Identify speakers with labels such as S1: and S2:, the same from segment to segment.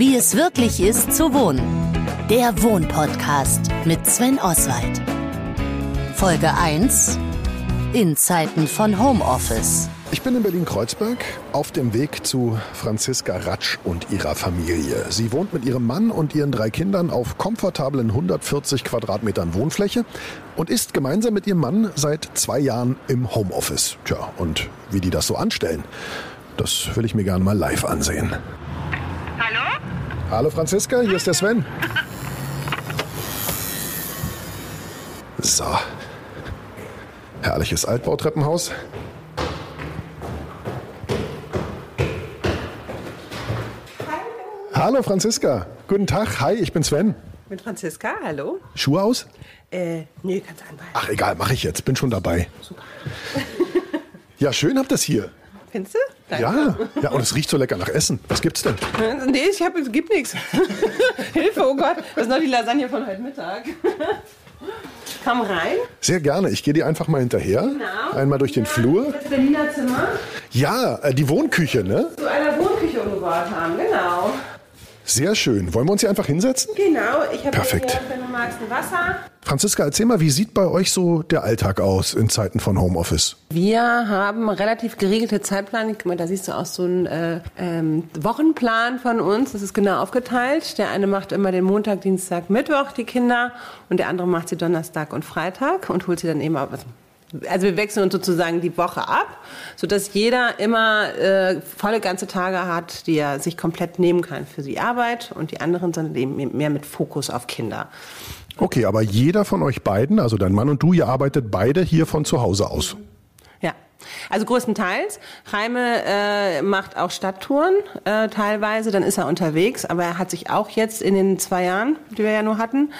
S1: Wie es wirklich ist zu wohnen. Der Wohnpodcast mit Sven Oswald. Folge 1. In Zeiten von Homeoffice.
S2: Ich bin in Berlin-Kreuzberg auf dem Weg zu Franziska Ratsch und ihrer Familie. Sie wohnt mit ihrem Mann und ihren drei Kindern auf komfortablen 140 Quadratmetern Wohnfläche und ist gemeinsam mit ihrem Mann seit zwei Jahren im Homeoffice. Tja, und wie die das so anstellen, das will ich mir gerne mal live ansehen.
S3: Hallo?
S2: Franziska, hier ist der Sven. So. Herrliches Altbautreppenhaus. Hallo Franziska. Guten Tag. Hi, ich bin Sven.
S3: Mit Franziska, hallo?
S2: Schuhe aus?
S3: Äh, nee, kannst anbehalten.
S2: Ach egal, mache ich jetzt. Bin schon dabei. Ja, schön habt ihr es hier.
S3: Findest du? Danke.
S2: Ja, ja, und es riecht so lecker nach Essen. Was gibt's denn?
S3: Nee, ich hab, es gibt nichts. Hilfe, oh Gott. Das ist noch die Lasagne von heute Mittag. Komm rein.
S2: Sehr gerne. Ich gehe dir einfach mal hinterher.
S3: Genau.
S2: Einmal durch den Flur.
S3: Das Berliner Zimmer.
S2: Ja, äh, die Wohnküche, ne?
S3: Zu einer Wohnküche umgebaut haben, genau.
S2: Sehr schön. Wollen wir uns hier einfach hinsetzen?
S3: Genau, ich habe
S2: Perfekt.
S3: hier, wenn du magst, ein Wasser.
S2: Franziska, erzähl mal, wie sieht bei euch so der Alltag aus in Zeiten von Homeoffice?
S3: Wir haben relativ geregelte Zeitplan. Guck mal, da siehst du auch so einen äh, ähm, Wochenplan von uns. Das ist genau aufgeteilt. Der eine macht immer den Montag, Dienstag, Mittwoch die Kinder und der andere macht sie Donnerstag und Freitag und holt sie dann eben ab. Also wir wechseln uns sozusagen die Woche ab, sodass jeder immer äh, volle ganze Tage hat, die er sich komplett nehmen kann für die Arbeit und die anderen sind eben mehr mit Fokus auf Kinder.
S2: Okay, aber jeder von euch beiden, also dein Mann und du, ihr arbeitet beide hier von zu Hause aus.
S3: Also größtenteils. Reime äh, macht auch Stadttouren äh, teilweise, dann ist er unterwegs, aber er hat sich auch jetzt in den zwei Jahren, die wir ja nur hatten,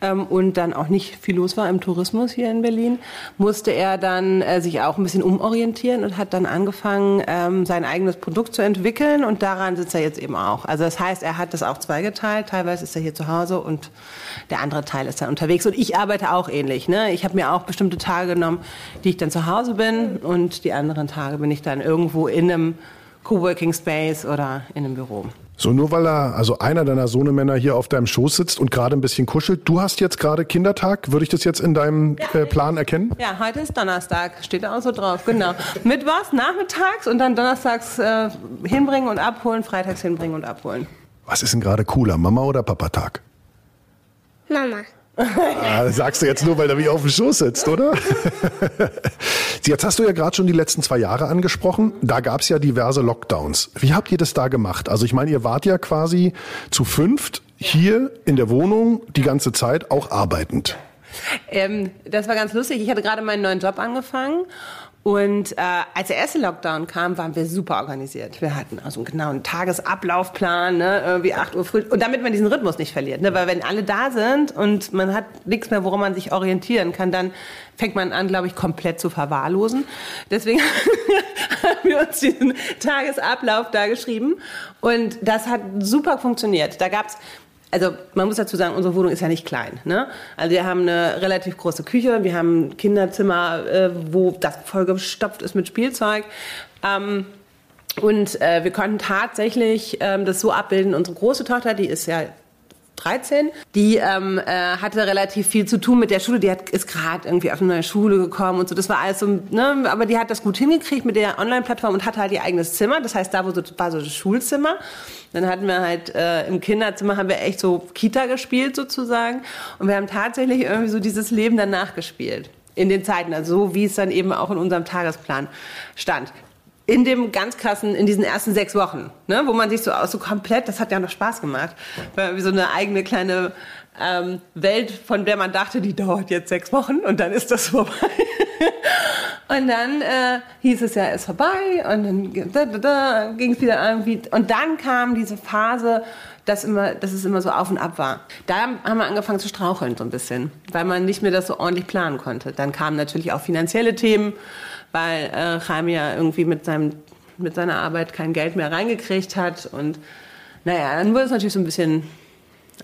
S3: ähm, und dann auch nicht viel los war im Tourismus hier in Berlin, musste er dann äh, sich auch ein bisschen umorientieren und hat dann angefangen, ähm, sein eigenes Produkt zu entwickeln und daran sitzt er jetzt eben auch. Also das heißt, er hat das auch zweigeteilt, teilweise ist er hier zu Hause und der andere Teil ist dann unterwegs. Und ich arbeite auch ähnlich. Ne? Ich habe mir auch bestimmte Tage genommen, die ich dann zu Hause bin und die anderen Tage bin ich dann irgendwo in einem Coworking Space oder in einem Büro.
S2: So, nur weil er, also einer deiner Sohnemänner hier auf deinem Schoß sitzt und gerade ein bisschen kuschelt. Du hast jetzt gerade Kindertag. Würde ich das jetzt in deinem äh, Plan erkennen?
S3: Ja, heute ist Donnerstag, steht da auch so drauf, genau. Mittwochs nachmittags und dann donnerstags äh, hinbringen und abholen, freitags hinbringen und abholen.
S2: Was ist denn gerade cooler, Mama oder Papatag?
S4: Mama.
S2: Ah, das sagst du jetzt nur, weil er mich auf dem Schoß sitzt, oder? Jetzt hast du ja gerade schon die letzten zwei Jahre angesprochen. Da gab es ja diverse Lockdowns. Wie habt ihr das da gemacht? Also ich meine, ihr wart ja quasi zu fünft hier in der Wohnung die ganze Zeit auch arbeitend.
S3: Ähm, das war ganz lustig. Ich hatte gerade meinen neuen Job angefangen. Und äh, als der erste Lockdown kam, waren wir super organisiert. Wir hatten also einen genauen Tagesablaufplan, ne, irgendwie 8 Uhr früh. Und damit man diesen Rhythmus nicht verliert. Ne? Weil wenn alle da sind und man hat nichts mehr, worum man sich orientieren kann, dann fängt man an, glaube ich, komplett zu verwahrlosen. Deswegen haben wir uns diesen Tagesablauf da geschrieben. Und das hat super funktioniert. Da gab's also man muss dazu sagen, unsere Wohnung ist ja nicht klein. Ne? Also wir haben eine relativ große Küche, wir haben ein Kinderzimmer, äh, wo das vollgestopft ist mit Spielzeug. Ähm, und äh, wir konnten tatsächlich ähm, das so abbilden. Unsere große Tochter, die ist ja 13. Die ähm, äh, hatte relativ viel zu tun mit der Schule. Die hat, ist gerade irgendwie auf eine neue Schule gekommen und so. Das war alles so, ne? aber die hat das gut hingekriegt mit der Online-Plattform und hatte halt ihr eigenes Zimmer. Das heißt, da wo so, war so das Schulzimmer. Dann hatten wir halt äh, im Kinderzimmer haben wir echt so Kita gespielt sozusagen. Und wir haben tatsächlich irgendwie so dieses Leben danach gespielt. In den Zeiten, also so wie es dann eben auch in unserem Tagesplan stand in dem ganz krassen, in diesen ersten sechs Wochen, ne, wo man sich so, so komplett, das hat ja noch Spaß gemacht, weil wie so eine eigene kleine ähm, Welt, von der man dachte, die dauert jetzt sechs Wochen und dann ist das vorbei. und dann äh, hieß es ja, ist vorbei und dann da, da, da, ging es wieder irgendwie. Und dann kam diese Phase, dass, immer, dass es immer so auf und ab war. Da haben wir angefangen zu straucheln so ein bisschen, weil man nicht mehr das so ordentlich planen konnte. Dann kamen natürlich auch finanzielle Themen weil äh, Chaim ja irgendwie mit, seinem, mit seiner Arbeit kein Geld mehr reingekriegt hat. Und naja, dann wurde es natürlich so ein bisschen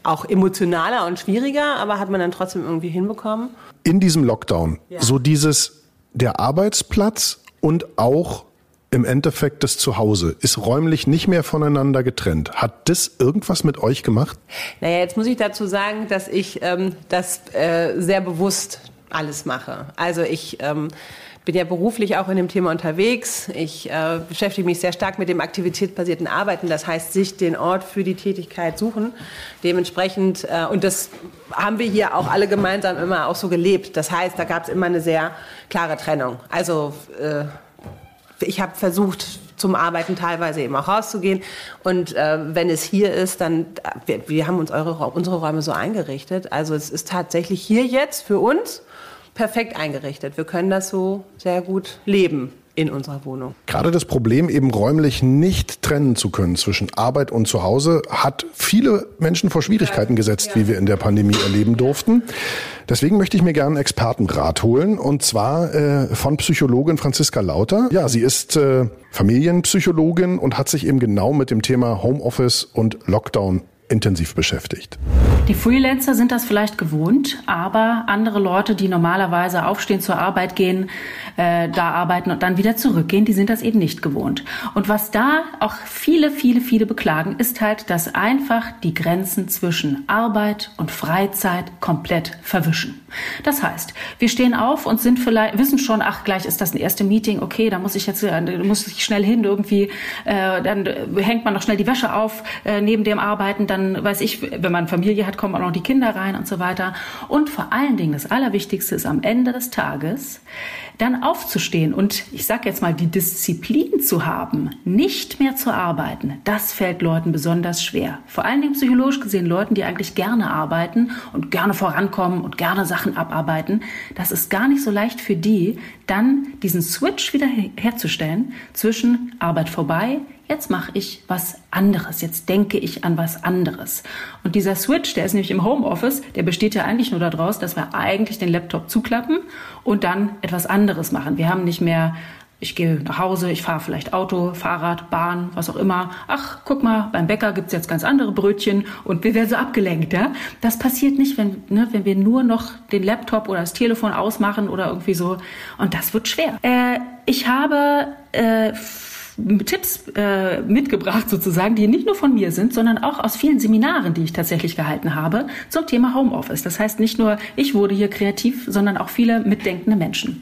S3: auch emotionaler und schwieriger, aber hat man dann trotzdem irgendwie hinbekommen.
S2: In diesem Lockdown,
S3: Ja.
S2: so dieses, der Arbeitsplatz und auch im Endeffekt das Zuhause, ist räumlich nicht mehr voneinander getrennt. Hat das irgendwas mit euch gemacht?
S3: Naja, jetzt muss ich dazu sagen, dass ich ähm, das äh, sehr bewusst alles mache. Also ich ähm, bin ja beruflich auch in dem Thema unterwegs. Ich äh, beschäftige mich sehr stark mit dem aktivitätsbasierten Arbeiten. Das heißt, sich den Ort für die Tätigkeit suchen. Dementsprechend, äh, und das haben wir hier auch alle gemeinsam immer auch so gelebt. Das heißt, da gab es immer eine sehr klare Trennung. Also äh, ich habe versucht, zum Arbeiten teilweise eben auch rauszugehen. Und äh, wenn es hier ist, dann, wir, wir haben uns eure, unsere Räume so eingerichtet. Also es ist tatsächlich hier jetzt für uns perfekt eingerichtet. Wir können das so sehr gut leben in unserer Wohnung.
S2: Gerade das Problem, eben räumlich nicht trennen zu können zwischen Arbeit und Zuhause, hat viele Menschen vor Schwierigkeiten gesetzt, wie wir in der Pandemie erleben durften. Deswegen möchte ich mir gerne einen Expertenrat holen und zwar äh, von Psychologin Franziska Lauter. Ja, sie ist äh, Familienpsychologin und hat sich eben genau mit dem Thema Homeoffice und Lockdown intensiv beschäftigt.
S5: Die Freelancer sind das vielleicht gewohnt, aber andere Leute, die normalerweise aufstehen, zur Arbeit gehen, äh, da arbeiten und dann wieder zurückgehen, die sind das eben nicht gewohnt. Und was da auch viele, viele, viele beklagen, ist halt, dass einfach die Grenzen zwischen Arbeit und Freizeit komplett verwischen. Das heißt, wir stehen auf und sind vielleicht, wissen schon, ach, gleich ist das ein erste Meeting, okay, da muss ich jetzt, äh, muss ich schnell hin irgendwie, äh, dann hängt man noch schnell die Wäsche auf äh, neben dem Arbeiten, dann weiß ich, wenn man Familie hat, kommen auch noch die Kinder rein und so weiter. Und vor allen Dingen, das Allerwichtigste ist am Ende des Tages, dann aufzustehen und ich sage jetzt mal die Disziplin zu haben, nicht mehr zu arbeiten, das fällt Leuten besonders schwer. Vor allen Dingen psychologisch gesehen Leuten, die eigentlich gerne arbeiten und gerne vorankommen und gerne Sachen abarbeiten, das ist gar nicht so leicht für die, dann diesen Switch wieder herzustellen zwischen Arbeit vorbei, jetzt mache ich was anderes, jetzt denke ich an was anderes. Und dieser Switch, der ist nämlich im Homeoffice, der besteht ja eigentlich nur daraus, dass wir eigentlich den Laptop zuklappen und dann etwas anderes machen. Wir haben nicht mehr ich gehe nach Hause, ich fahre vielleicht Auto, Fahrrad, Bahn, was auch immer. Ach, guck mal, beim Bäcker gibt's jetzt ganz andere Brötchen und wir werden so abgelenkt. Ja? Das passiert nicht, wenn, ne, wenn wir nur noch den Laptop oder das Telefon ausmachen oder irgendwie so. Und das wird schwer. Äh, ich habe äh, Tipps äh, mitgebracht sozusagen, die nicht nur von mir sind, sondern auch aus vielen Seminaren, die ich tatsächlich gehalten habe zum Thema Homeoffice. Das heißt, nicht nur ich wurde hier kreativ, sondern auch viele mitdenkende Menschen.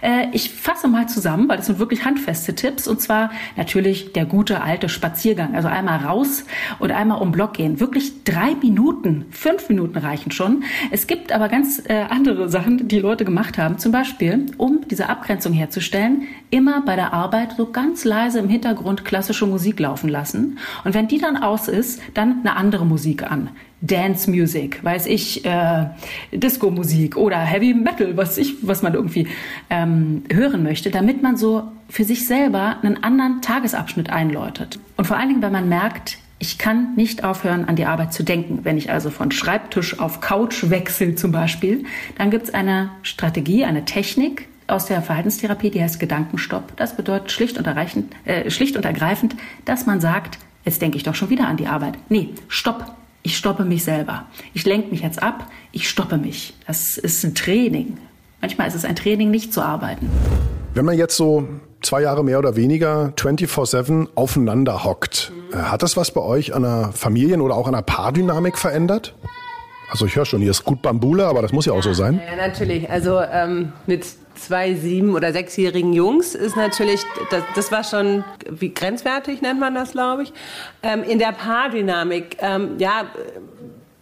S5: Äh, ich fasse mal zusammen, weil das sind wirklich handfeste Tipps und zwar natürlich der gute alte Spaziergang. Also einmal raus und einmal um Block gehen. Wirklich drei Minuten, fünf Minuten reichen schon. Es gibt aber ganz äh, andere Sachen, die Leute gemacht haben. Zum Beispiel, um diese Abgrenzung herzustellen, immer bei der Arbeit so ganz leise im Hintergrund klassische Musik laufen lassen. Und wenn die dann aus ist, dann eine andere Musik an. Dance Music, weiß ich, äh, Disco Musik oder Heavy Metal, was ich, was man irgendwie ähm, hören möchte, damit man so für sich selber einen anderen Tagesabschnitt einläutet. Und vor allen Dingen, wenn man merkt, ich kann nicht aufhören, an die Arbeit zu denken. Wenn ich also von Schreibtisch auf Couch wechsle zum Beispiel, dann gibt es eine Strategie, eine Technik, aus der Verhaltenstherapie, die heißt Gedankenstopp. Das bedeutet schlicht und, äh, schlicht und ergreifend, dass man sagt, jetzt denke ich doch schon wieder an die Arbeit. Nee, stopp. Ich stoppe mich selber. Ich lenke mich jetzt ab. Ich stoppe mich. Das ist ein Training. Manchmal ist es ein Training, nicht zu arbeiten.
S2: Wenn man jetzt so zwei Jahre mehr oder weniger 24-7 aufeinander hockt, mhm. hat das was bei euch an der Familien- oder auch an der Paardynamik verändert? Also ich höre schon, hier ist gut Bambule, aber das muss ja auch so sein.
S3: Ja, natürlich. Also ähm, mit zwei sieben- oder sechsjährigen Jungs ist natürlich, das, das war schon wie grenzwertig, nennt man das, glaube ich. Ähm, in der Paardynamik, ähm, ja,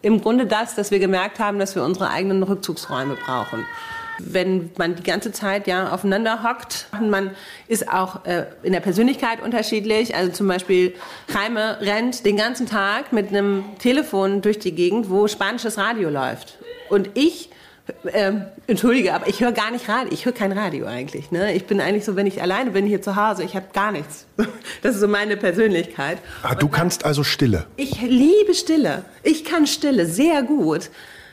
S3: im Grunde das, dass wir gemerkt haben, dass wir unsere eigenen Rückzugsräume brauchen wenn man die ganze Zeit ja aufeinander hockt. Man ist auch äh, in der Persönlichkeit unterschiedlich. Also zum Beispiel Jaime rennt den ganzen Tag mit einem Telefon durch die Gegend, wo spanisches Radio läuft. Und ich ähm, entschuldige, aber ich höre gar nicht Radio. Ich höre kein Radio eigentlich. Ne? Ich bin eigentlich so, wenn ich alleine bin hier zu Hause, ich habe gar nichts. Das ist so meine Persönlichkeit.
S2: Ah, du kannst also Stille.
S3: Ich liebe Stille. Ich kann Stille sehr gut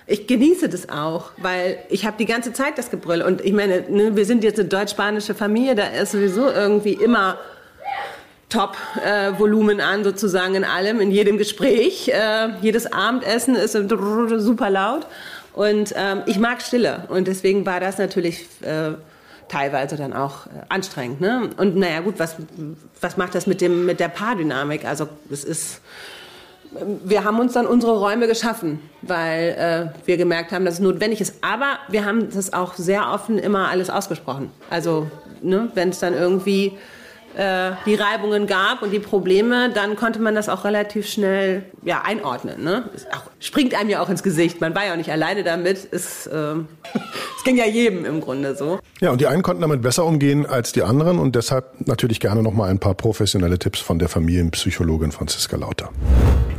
S3: ich genieße das auch, weil ich habe die ganze Zeit das Gebrüll. Und ich meine, ne, wir sind jetzt eine deutsch-spanische Familie, da ist sowieso irgendwie immer Top-Volumen äh, an, sozusagen in allem, in jedem Gespräch. Äh, jedes Abendessen ist super laut. Und ähm, ich mag Stille. Und deswegen war das natürlich äh, teilweise dann auch äh, anstrengend. Ne? Und naja gut, was, was macht das mit, dem, mit der Paardynamik? Also es ist, wir haben uns dann unsere Räume geschaffen, weil äh, wir gemerkt haben, dass es notwendig ist. Aber wir haben das auch sehr offen immer alles ausgesprochen. Also ne, wenn es dann irgendwie äh, die Reibungen gab und die Probleme, dann konnte man das auch relativ schnell ja, einordnen. Ne? Auch, springt einem ja auch ins Gesicht. Man war ja auch nicht alleine damit. Es, äh, es ging ja jedem im Grunde so.
S2: Ja, und die einen konnten damit besser umgehen als die anderen und deshalb natürlich gerne noch mal ein paar professionelle Tipps von der Familienpsychologin Franziska Lauter.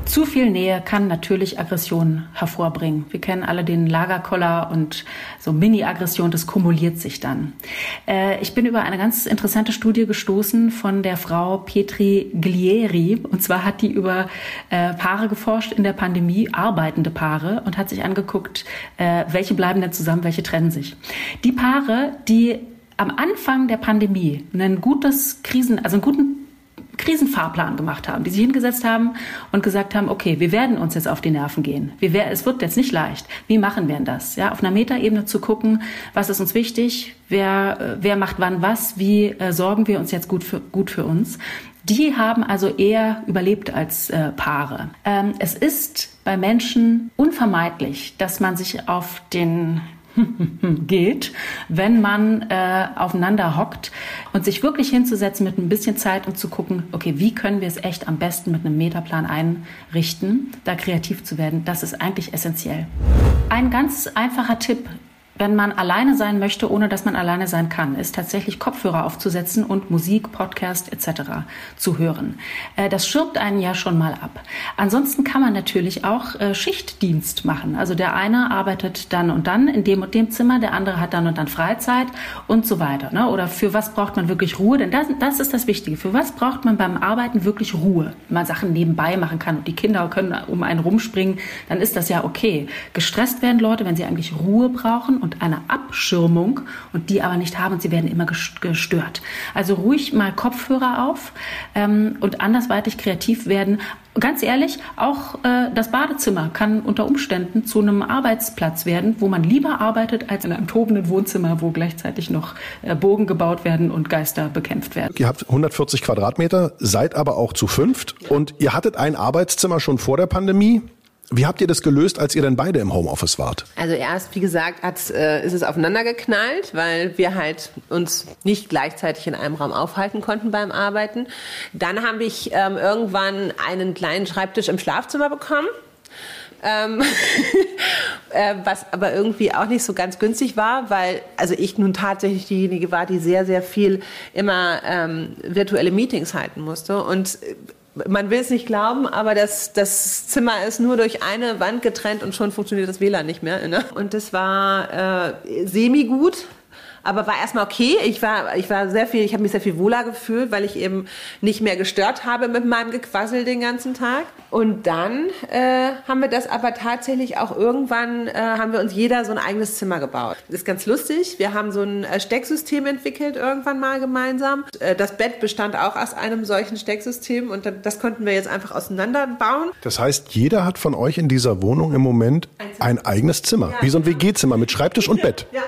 S5: Zu viel Nähe kann natürlich Aggressionen hervorbringen. Wir kennen alle den Lagerkoller und so Mini-Aggression, das kumuliert sich dann. Äh, ich bin über eine ganz interessante Studie gestoßen von der Frau Petri Glieri. Und zwar hat die über äh, Paare geforscht in der Pandemie, arbeitende Paare, und hat sich angeguckt, äh, welche bleiben denn zusammen, welche trennen sich. Die Paare, die am Anfang der Pandemie ein gutes Krisen, also einen guten Krisenfahrplan gemacht haben, die sich hingesetzt haben und gesagt haben, okay, wir werden uns jetzt auf die Nerven gehen. Wir, es wird jetzt nicht leicht. Wie machen wir denn das? Ja, auf einer Metaebene zu gucken, was ist uns wichtig, wer, äh, wer macht wann was, wie äh, sorgen wir uns jetzt gut für, gut für uns. Die haben also eher überlebt als äh, Paare. Ähm, es ist bei Menschen unvermeidlich, dass man sich auf den geht, wenn man äh, aufeinander hockt und sich wirklich hinzusetzen mit ein bisschen Zeit und zu gucken, okay, wie können wir es echt am besten mit einem Metaplan einrichten, da kreativ zu werden, das ist eigentlich essentiell. Ein ganz einfacher Tipp wenn man alleine sein möchte, ohne dass man alleine sein kann, ist tatsächlich Kopfhörer aufzusetzen und Musik, Podcast etc. zu hören. Äh, das schirmt einen ja schon mal ab. Ansonsten kann man natürlich auch äh, Schichtdienst machen. Also der eine arbeitet dann und dann in dem und dem Zimmer, der andere hat dann und dann Freizeit und so weiter. Ne? Oder für was braucht man wirklich Ruhe? Denn das, das ist das Wichtige. Für was braucht man beim Arbeiten wirklich Ruhe? Wenn man Sachen nebenbei machen kann und die Kinder können um einen rumspringen, dann ist das ja okay. Gestresst werden Leute, wenn sie eigentlich Ruhe brauchen und eine Abschirmung und die aber nicht haben und sie werden immer gestört. Also ruhig mal Kopfhörer auf ähm, und andersweitig kreativ werden. Ganz ehrlich, auch äh, das Badezimmer kann unter Umständen zu einem Arbeitsplatz werden, wo man lieber arbeitet als in einem tobenden Wohnzimmer, wo gleichzeitig noch äh, Bogen gebaut werden und Geister bekämpft werden.
S2: Ihr habt 140 Quadratmeter, seid aber auch zu fünft und ihr hattet ein Arbeitszimmer schon vor der Pandemie. Wie habt ihr das gelöst, als ihr dann beide im Homeoffice wart?
S3: Also erst, wie gesagt, äh, ist es aufeinander geknallt, weil wir halt uns nicht gleichzeitig in einem Raum aufhalten konnten beim Arbeiten. Dann habe ich ähm, irgendwann einen kleinen Schreibtisch im Schlafzimmer bekommen. Ähm, äh, was aber irgendwie auch nicht so ganz günstig war, weil also ich nun tatsächlich diejenige war, die sehr, sehr viel immer ähm, virtuelle Meetings halten musste. Und man will es nicht glauben, aber das, das Zimmer ist nur durch eine Wand getrennt und schon funktioniert das WLAN nicht mehr. Ne? Und das war äh, semi-gut, aber war erstmal okay. Ich war, ich war sehr viel, ich habe mich sehr viel wohler gefühlt, weil ich eben nicht mehr gestört habe mit meinem Gequassel den ganzen Tag. Und dann äh, haben wir das aber tatsächlich auch irgendwann, äh, haben wir uns jeder so ein eigenes Zimmer gebaut. Das ist ganz lustig. Wir haben so ein äh, Stecksystem entwickelt irgendwann mal gemeinsam. Äh, das Bett bestand auch aus einem solchen Stecksystem und das konnten wir jetzt einfach auseinanderbauen.
S2: Das heißt, jeder hat von euch in dieser Wohnung im Moment ein, ein eigenes Zimmer, ja, wie so ein WG-Zimmer mit Schreibtisch und Bett.
S3: Ja,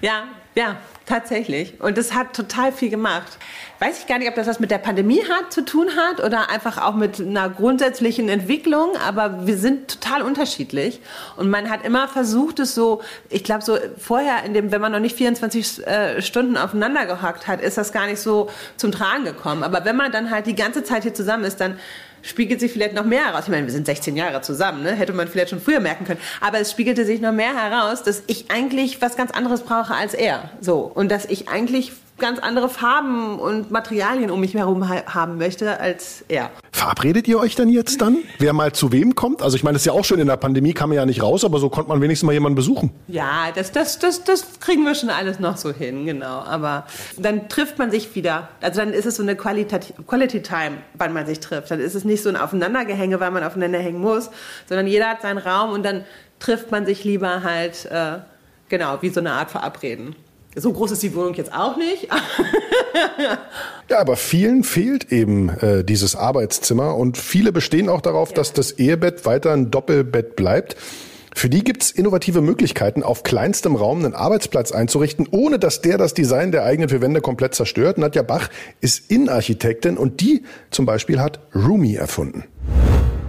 S3: ja, ja, tatsächlich. Und das hat total viel gemacht. Weiß ich gar nicht, ob das was mit der Pandemie hat, zu tun hat oder einfach auch mit einer grundsätzlichen Entwicklung, aber wir sind total unterschiedlich. Und man hat immer versucht, es so, ich glaube, so vorher, in dem, wenn man noch nicht 24 äh, Stunden aufeinander gehockt hat, ist das gar nicht so zum Tragen gekommen. Aber wenn man dann halt die ganze Zeit hier zusammen ist, dann spiegelt sich vielleicht noch mehr heraus. Ich meine, wir sind 16 Jahre zusammen, ne? hätte man vielleicht schon früher merken können. Aber es spiegelte sich noch mehr heraus, dass ich eigentlich was ganz anderes brauche als er. So. Und dass ich eigentlich ganz andere Farben und Materialien um mich herum ha haben möchte als er.
S2: Verabredet ihr euch dann jetzt dann? Wer mal zu wem kommt? Also ich meine, das ist ja auch schön, in der Pandemie kam man ja nicht raus, aber so konnte man wenigstens mal jemanden besuchen.
S3: Ja, das, das, das, das kriegen wir schon alles noch so hin, genau. Aber dann trifft man sich wieder. Also dann ist es so eine Quality, Quality Time, wann man sich trifft. Dann ist es nicht so ein Aufeinandergehänge, weil man aufeinander hängen muss, sondern jeder hat seinen Raum und dann trifft man sich lieber halt, äh, genau, wie so eine Art Verabreden. So groß ist die Wohnung jetzt auch nicht.
S2: ja, aber vielen fehlt eben äh, dieses Arbeitszimmer und viele bestehen auch darauf, ja. dass das Ehebett weiter ein Doppelbett bleibt. Für die gibt's innovative Möglichkeiten, auf kleinstem Raum einen Arbeitsplatz einzurichten, ohne dass der das Design der eigenen vier Wände komplett zerstört. Nadja Bach ist Innenarchitektin und die zum Beispiel hat Roomy erfunden.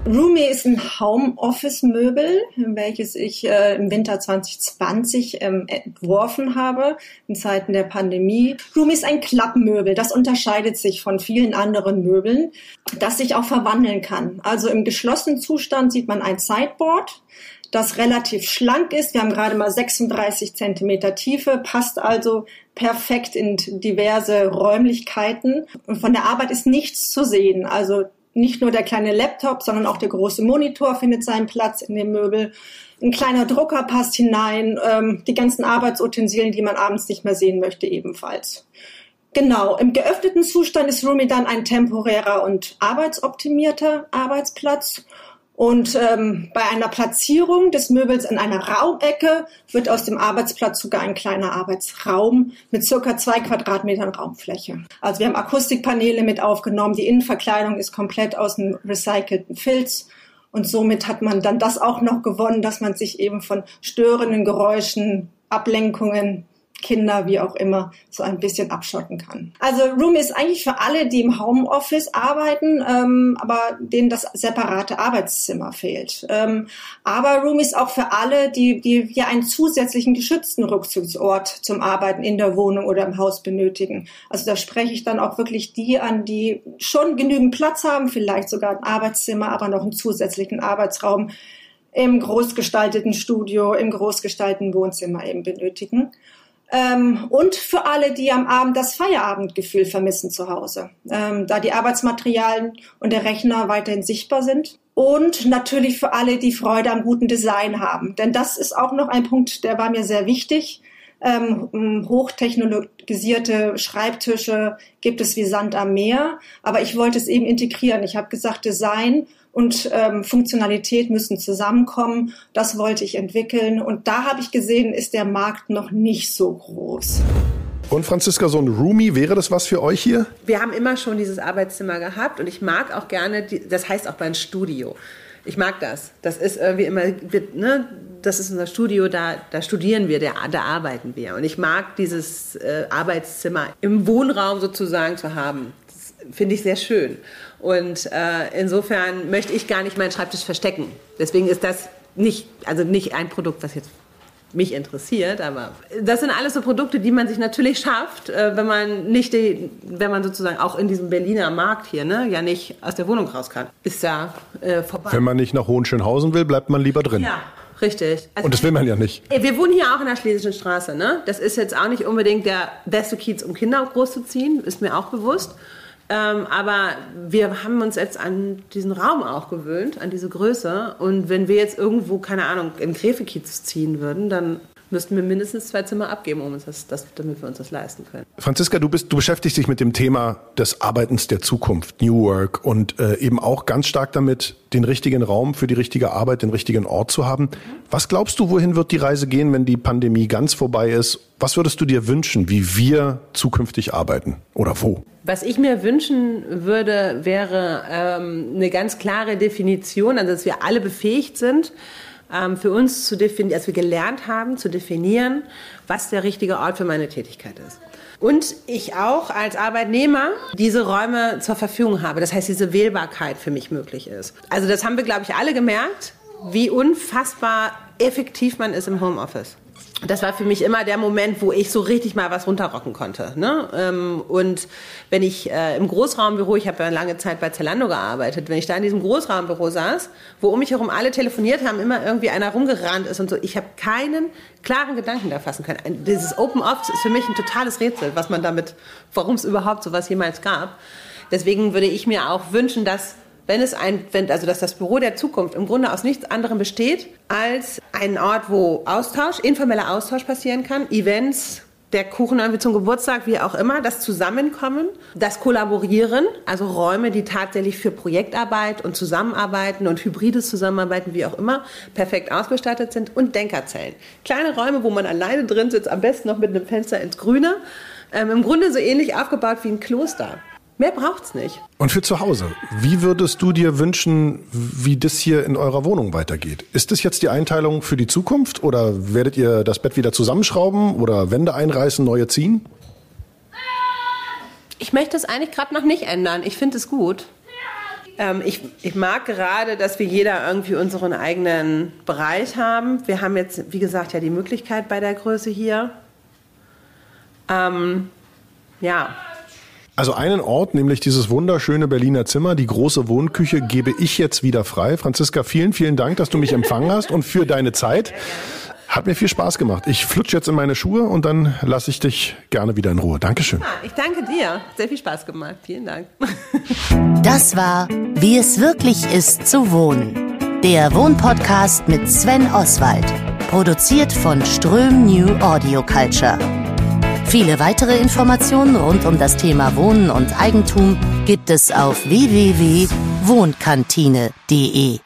S6: Roomy ist ein Homeoffice-Möbel, welches ich äh, im Winter 2020 ähm, entworfen habe, in Zeiten der Pandemie. Roomy ist ein Klappmöbel. Das unterscheidet sich von vielen anderen Möbeln, das sich auch verwandeln kann. Also im geschlossenen Zustand sieht man ein Sideboard, das relativ schlank ist. Wir haben gerade mal 36 Zentimeter Tiefe, passt also perfekt in diverse Räumlichkeiten. Und von der Arbeit ist nichts zu sehen. Also nicht nur der kleine Laptop, sondern auch der große Monitor findet seinen Platz in dem Möbel. Ein kleiner Drucker passt hinein, ähm, die ganzen Arbeitsutensilien, die man abends nicht mehr sehen möchte, ebenfalls. Genau, im geöffneten Zustand ist Rumi dann ein temporärer und arbeitsoptimierter Arbeitsplatz. Und ähm, bei einer Platzierung des Möbels in einer Raumecke wird aus dem Arbeitsplatz sogar ein kleiner Arbeitsraum mit circa zwei Quadratmetern Raumfläche. Also wir haben Akustikpaneele mit aufgenommen. Die Innenverkleidung ist komplett aus einem recycelten Filz. Und somit hat man dann das auch noch gewonnen, dass man sich eben von störenden Geräuschen, Ablenkungen Kinder, wie auch immer, so ein bisschen abschotten kann. Also Room ist eigentlich für alle, die im Homeoffice arbeiten, ähm, aber denen das separate Arbeitszimmer fehlt. Ähm, aber Room ist auch für alle, die, die hier einen zusätzlichen geschützten Rückzugsort zum Arbeiten in der Wohnung oder im Haus benötigen. Also da spreche ich dann auch wirklich die an, die schon genügend Platz haben, vielleicht sogar ein Arbeitszimmer, aber noch einen zusätzlichen Arbeitsraum im großgestalteten Studio, im großgestalteten Wohnzimmer eben benötigen. Ähm, und für alle, die am Abend das Feierabendgefühl vermissen zu Hause, ähm, da die Arbeitsmaterialien und der Rechner weiterhin sichtbar sind. Und natürlich für alle, die Freude am guten Design haben. Denn das ist auch noch ein Punkt, der war mir sehr wichtig. Ähm, hochtechnologisierte Schreibtische gibt es wie Sand am Meer, aber ich wollte es eben integrieren. Ich habe gesagt, Design und ähm, Funktionalität müssen zusammenkommen. Das wollte ich entwickeln und da habe ich gesehen, ist der Markt noch nicht so groß.
S2: Und Franziska, so ein Roomie, wäre das was für euch hier?
S3: Wir haben immer schon dieses Arbeitszimmer gehabt und ich mag auch gerne, die, das heißt auch mein Studio. Ich mag das. Das ist irgendwie immer, ne, das ist unser Studio, da, da studieren wir, da, da arbeiten wir. Und ich mag dieses äh, Arbeitszimmer im Wohnraum sozusagen zu haben. Finde ich sehr schön. Und äh, insofern möchte ich gar nicht meinen Schreibtisch verstecken. Deswegen ist das nicht, also nicht ein Produkt, was jetzt mich interessiert, aber das sind alles so Produkte, die man sich natürlich schafft, äh, wenn man nicht, die, wenn man sozusagen auch in diesem Berliner Markt hier, ne, ja nicht aus der Wohnung raus kann. Ist da äh, vorbei.
S2: Wenn man nicht nach Hohenschönhausen will, bleibt man lieber drin.
S3: Ja. Richtig.
S2: Also und das will man ja nicht.
S3: Wir wohnen hier auch in der Schlesischen Straße. Ne? Das ist jetzt auch nicht unbedingt der beste Kiez, um Kinder großzuziehen, ist mir auch bewusst. Ähm, aber wir haben uns jetzt an diesen Raum auch gewöhnt, an diese Größe. Und wenn wir jetzt irgendwo, keine Ahnung, in Gräfekiez ziehen würden, dann müssten wir mindestens zwei Zimmer abgeben, um uns das, das, damit wir uns das leisten können.
S2: Franziska, du bist, du beschäftigst dich mit dem Thema des Arbeitens der Zukunft, New Work und äh, eben auch ganz stark damit, den richtigen Raum für die richtige Arbeit, den richtigen Ort zu haben. Was glaubst du, wohin wird die Reise gehen, wenn die Pandemie ganz vorbei ist? Was würdest du dir wünschen, wie wir zukünftig arbeiten oder wo?
S3: Was ich mir wünschen würde, wäre ähm, eine ganz klare Definition, also dass wir alle befähigt sind, ähm, für uns zu definieren, als wir gelernt haben, zu definieren, was der richtige Ort für meine Tätigkeit ist. Und ich auch als Arbeitnehmer diese Räume zur Verfügung habe. Das heißt, diese Wählbarkeit für mich möglich ist. Also das haben wir, glaube ich, alle gemerkt, wie unfassbar effektiv man ist im Homeoffice das war für mich immer der Moment, wo ich so richtig mal was runterrocken konnte. Ne? Ähm, und wenn ich äh, im Großraumbüro, ich habe ja lange Zeit bei Zalando gearbeitet, wenn ich da in diesem Großraumbüro saß, wo um mich herum alle telefoniert haben, immer irgendwie einer rumgerannt ist und so, ich habe keinen klaren Gedanken da fassen können. Dieses Open Office ist für mich ein totales Rätsel, was man damit, warum es überhaupt sowas jemals gab. Deswegen würde ich mir auch wünschen, dass wenn es ein, wenn, also dass das Büro der Zukunft im Grunde aus nichts anderem besteht als ein Ort, wo Austausch, informeller Austausch passieren kann, Events, der Kuchen irgendwie zum Geburtstag, wie auch immer, das Zusammenkommen, das Kollaborieren, also Räume, die tatsächlich für Projektarbeit und Zusammenarbeiten und hybrides Zusammenarbeiten, wie auch immer, perfekt ausgestattet sind und Denkerzellen. Kleine Räume, wo man alleine drin sitzt, am besten noch mit einem Fenster ins Grüne. Ähm, Im Grunde so ähnlich aufgebaut wie ein Kloster. Mehr braucht's nicht.
S2: Und für zu Hause, wie würdest du dir wünschen, wie das hier in eurer Wohnung weitergeht? Ist das jetzt die Einteilung für die Zukunft oder werdet ihr das Bett wieder zusammenschrauben oder Wände einreißen, neue ziehen?
S3: Ich möchte es eigentlich gerade noch nicht ändern. Ich finde es gut. Ähm, ich, ich mag gerade, dass wir jeder irgendwie unseren eigenen Bereich haben. Wir haben jetzt, wie gesagt, ja die Möglichkeit bei der Größe hier. Ähm, ja,
S2: also einen Ort, nämlich dieses wunderschöne Berliner Zimmer, die große Wohnküche, gebe ich jetzt wieder frei. Franziska, vielen, vielen Dank, dass du mich empfangen hast und für deine Zeit. Hat mir viel Spaß gemacht. Ich flutsche jetzt in meine Schuhe und dann lasse ich dich gerne wieder in Ruhe. Dankeschön.
S3: Ja, ich danke dir. Sehr viel Spaß gemacht. Vielen Dank.
S1: Das war Wie es wirklich ist zu wohnen. Der Wohnpodcast mit Sven Oswald. Produziert von Ström New Audio Culture. Viele weitere Informationen rund um das Thema Wohnen und Eigentum gibt es auf www.wohnkantine.de.